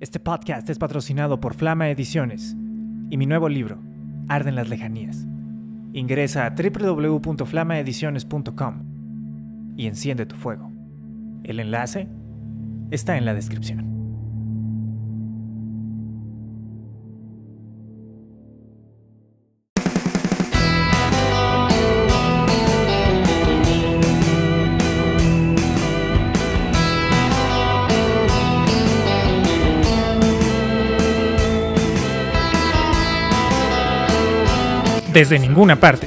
Este podcast es patrocinado por Flama Ediciones y mi nuevo libro, Arden las Lejanías. Ingresa a www.flamaediciones.com y enciende tu fuego. El enlace está en la descripción. Desde ninguna parte.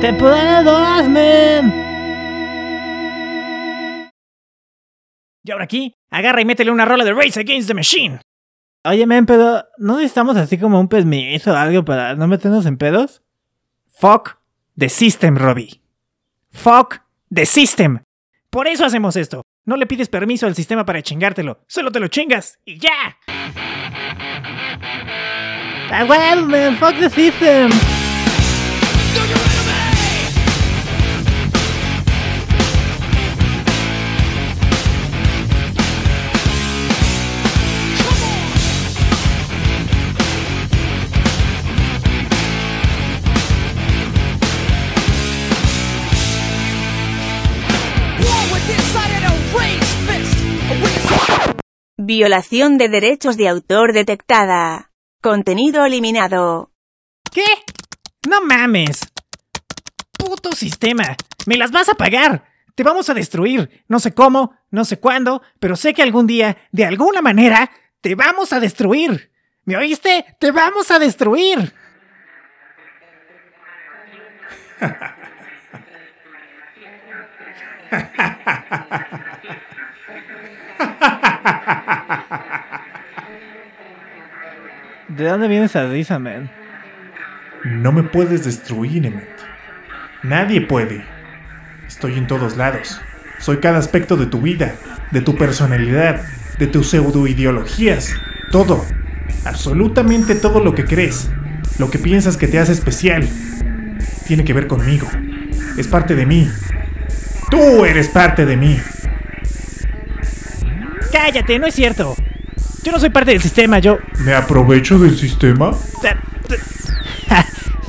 Temporada 2, man. Y ahora aquí, agarra y métele una rola de Race Against the Machine. Oye, men, pero ¿no necesitamos así como un permiso o algo para no meternos en pedos? Fuck the system, Robbie. Fuck the system. Por eso hacemos esto. No le pides permiso al sistema para chingártelo. Solo te lo chingas y ya. Ah, man, fuck the system. Violación de derechos de autor detectada. Contenido eliminado. ¿Qué? No mames. Puto sistema. Me las vas a pagar. Te vamos a destruir. No sé cómo, no sé cuándo, pero sé que algún día, de alguna manera, te vamos a destruir. ¿Me oíste? Te vamos a destruir. ¿De dónde viene esa risa, man? No me puedes destruir, Emmet. Nadie puede. Estoy en todos lados. Soy cada aspecto de tu vida, de tu personalidad, de tus pseudoideologías. Todo. Absolutamente todo lo que crees. Lo que piensas que te hace especial. Tiene que ver conmigo. Es parte de mí. Tú eres parte de mí. Cállate, no es cierto. Yo no soy parte del sistema, yo... ¿Me aprovecho del sistema?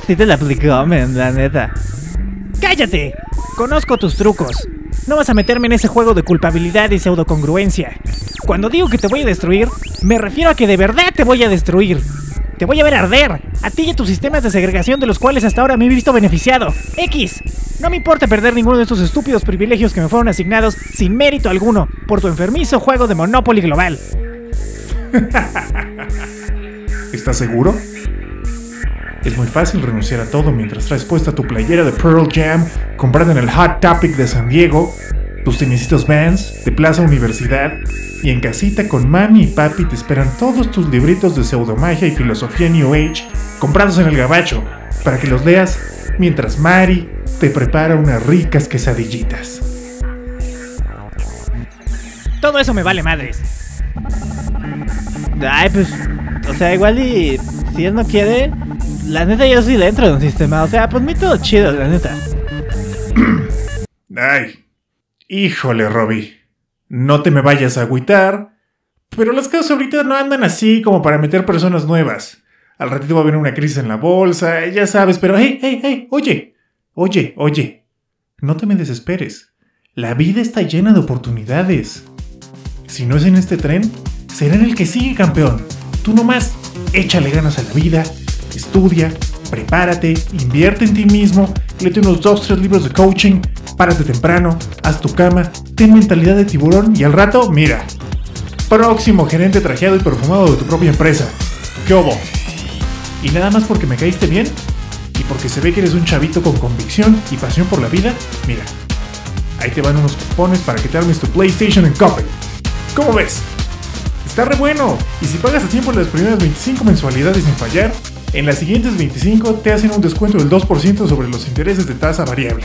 Sí te la aplicó, man, la neta. ¡Cállate! Conozco tus trucos. No vas a meterme en ese juego de culpabilidad y pseudocongruencia. Cuando digo que te voy a destruir, me refiero a que de verdad te voy a destruir. Te voy a ver arder, a ti y a tus sistemas de segregación de los cuales hasta ahora me he visto beneficiado. X. No me importa perder ninguno de estos estúpidos privilegios que me fueron asignados sin mérito alguno por tu enfermizo juego de Monopoly global. ¿Estás seguro? Es muy fácil renunciar a todo mientras traes puesta tu playera de Pearl Jam comprada en el Hot Topic de San Diego, tus tenisitos Vans de Plaza Universidad y en casita con mami y papi te esperan todos tus libritos de pseudomagia y filosofía New Age comprados en el gabacho para que los leas mientras Mari te prepara unas ricas quesadillitas. Todo eso me vale madres. Ay, pues, o sea, igual y si él no quiere, la neta yo sí le entro en un sistema. O sea, pues mí todo chido, la neta. Ay, híjole, Robbie. No te me vayas a agüitar, pero las cosas ahorita no andan así como para meter personas nuevas. Al ratito va a haber una crisis en la bolsa, ya sabes, pero hey, hey, hey, oye, oye, oye, no te me desesperes. La vida está llena de oportunidades. Si no es en este tren, será en el que sigue, campeón. Tú nomás, échale ganas a la vida, estudia, prepárate, invierte en ti mismo, léete unos 2 tres libros de coaching, párate temprano, haz tu cama, ten mentalidad de tiburón y al rato, mira, próximo gerente trajeado y perfumado de tu propia empresa. ¿Qué obo? Y nada más porque me caíste bien y porque se ve que eres un chavito con convicción y pasión por la vida, mira, ahí te van unos cupones para que te armes tu PlayStation en Coppel. ¿Cómo ves? Está re bueno. Y si pagas a tiempo las primeras 25 mensualidades sin fallar, en las siguientes 25 te hacen un descuento del 2% sobre los intereses de tasa variable.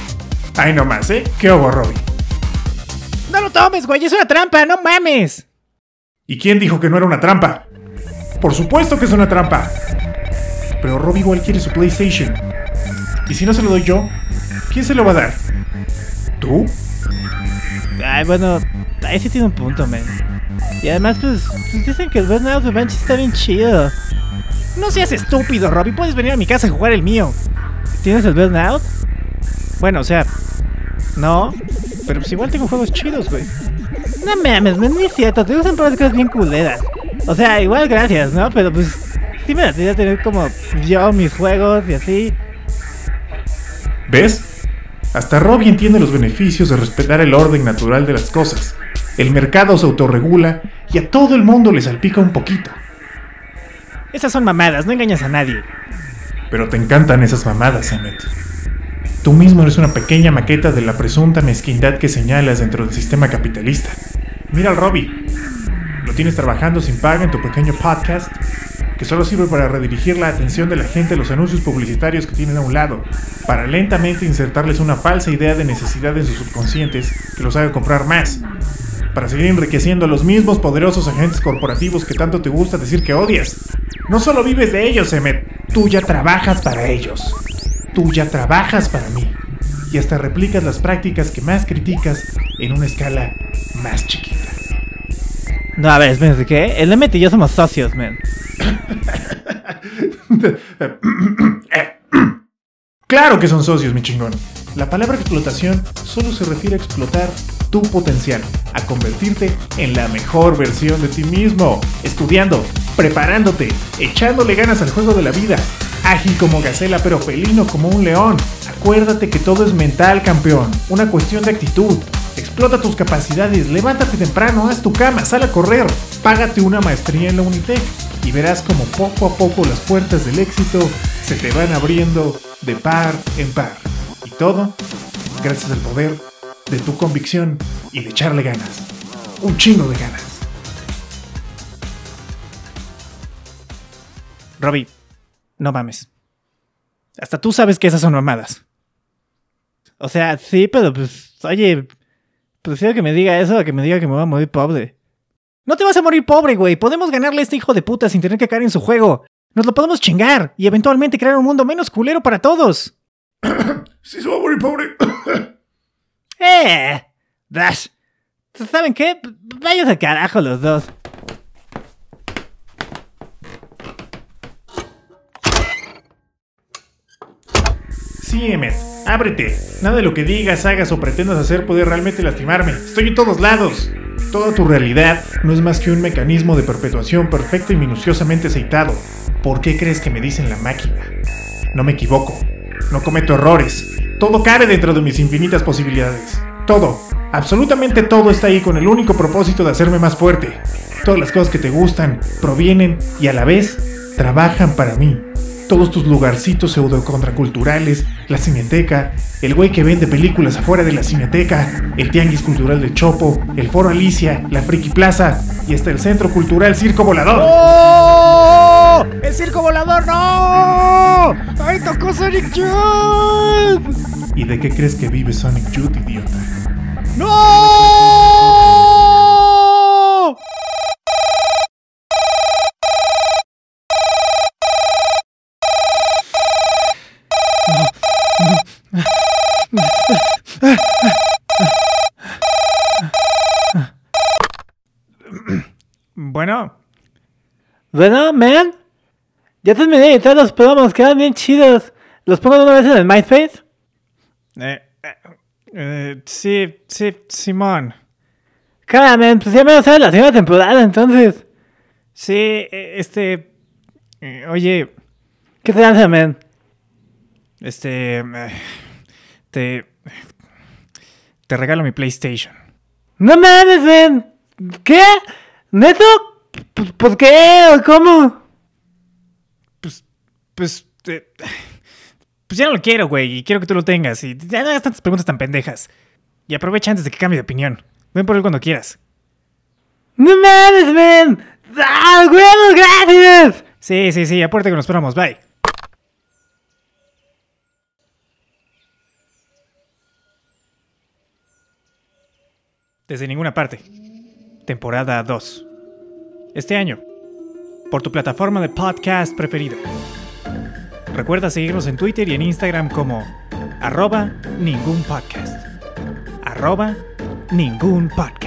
Ahí nomás, ¿eh? ¿Qué hago, Robbie? No lo tomes, güey, es una trampa, no mames. ¿Y quién dijo que no era una trampa? Por supuesto que es una trampa. Pero Robbie igual quiere su PlayStation. Y si no se lo doy yo, ¿quién se lo va a dar? ¿Tú? Ay, bueno, ahí sí tiene un punto, man. Y además, pues, pues dicen que el Burnout Revenge está bien chido. No seas estúpido, Robbie. Puedes venir a mi casa a jugar el mío. ¿Tienes el Burnout? Bueno, o sea, no. Pero pues igual tengo juegos chidos, güey. No mames, man, no es cierto. Te gustan cosas bien culeras. O sea, igual gracias, ¿no? Pero pues, sí me gustaría tener como yo mis juegos y así. ¿Ves? Hasta Robbie entiende los beneficios de respetar el orden natural de las cosas. El mercado se autorregula y a todo el mundo le salpica un poquito. Esas son mamadas, no engañas a nadie. Pero te encantan esas mamadas, Emmet. Tú mismo eres una pequeña maqueta de la presunta mezquindad que señalas dentro del sistema capitalista. Mira al Robbie. Lo tienes trabajando sin paga en tu pequeño podcast, que solo sirve para redirigir la atención de la gente a los anuncios publicitarios que tienen a un lado, para lentamente insertarles una falsa idea de necesidad en sus subconscientes que los haga comprar más, para seguir enriqueciendo a los mismos poderosos agentes corporativos que tanto te gusta decir que odias. No solo vives de ellos, Emmet, tú ya trabajas para ellos. Tú ya trabajas para mí. Y hasta replicas las prácticas que más criticas en una escala más chiquita. No, a ver, ¿qué? El Emmet y yo somos socios, man. Claro que son socios, mi chingón. La palabra explotación solo se refiere a explotar tu potencial, a convertirte en la mejor versión de ti mismo, estudiando, preparándote, echándole ganas al juego de la vida, ágil como gacela pero felino como un león. Acuérdate que todo es mental, campeón, una cuestión de actitud. Explota tus capacidades, levántate temprano, haz tu cama, sal a correr, págate una maestría en la Unitec y verás como poco a poco las puertas del éxito se te van abriendo de par en par. Y todo gracias al poder de tu convicción y de echarle ganas. Un chingo de ganas. Robbie, no mames. Hasta tú sabes que esas son mamadas. O sea, sí, pero pues, oye, prefiero que me diga eso a que me diga que me voy a morir pobre. No te vas a morir pobre, güey. Podemos ganarle a este hijo de puta sin tener que caer en su juego. Nos lo podemos chingar y eventualmente crear un mundo menos culero para todos. Si se va a morir pobre. ¡Eh! Dash. ¿Saben qué? Vayas al carajo los dos. Emmet, ábrete. Nada de lo que digas, hagas o pretendas hacer puede realmente lastimarme. Estoy en todos lados. Toda tu realidad no es más que un mecanismo de perpetuación perfecto y minuciosamente aceitado. ¿Por qué crees que me dicen la máquina? No me equivoco. No cometo errores. Todo cabe dentro de mis infinitas posibilidades. Todo, absolutamente todo está ahí con el único propósito de hacerme más fuerte. Todas las cosas que te gustan provienen y a la vez trabajan para mí. Todos tus lugarcitos pseudo contraculturales, la cineteca, el güey que vende películas afuera de la cineteca, el tianguis cultural de Chopo, el foro Alicia, la Friki Plaza y hasta el centro cultural Circo Volador. ¡Oh! ¡El circo volador no! ¡Ay, tocó Sonic Youth! ¿Y de qué crees que vive Sonic Youth, idiota? ¡No! Bueno, man. Ya terminé de todos los promos, quedan bien chidos. ¿Los pongo de una vez en el MySpace? eh, eh, eh, sí, sí, Simón. Cara, man, pues ya me a hacer la segunda temporada, entonces. Sí, eh, este. eh, oye, ¿Qué te lanza, man? este. eh, te. Te regalo mi PlayStation. No mames, man. ¿Qué? ¿Neto? P- ¿Por qué? ¿O cómo? Pues. Pues. eh, pues ya no lo quiero, güey. Y quiero que tú lo tengas. Y ya no hagas tantas preguntas tan pendejas. Y aprovecha antes de que cambie de opinión. Ven por él cuando quieras. No mames, man. ¡Ah, huevos, gracias! Sí, sí, sí. Apúrate con los promos. Bye. Desde ninguna parte. Temporada 2. Este año. Por tu plataforma de podcast preferida. Recuerda seguirnos en Twitter y en Instagram como Arroba ningún podcast. Arroba ningún podcast.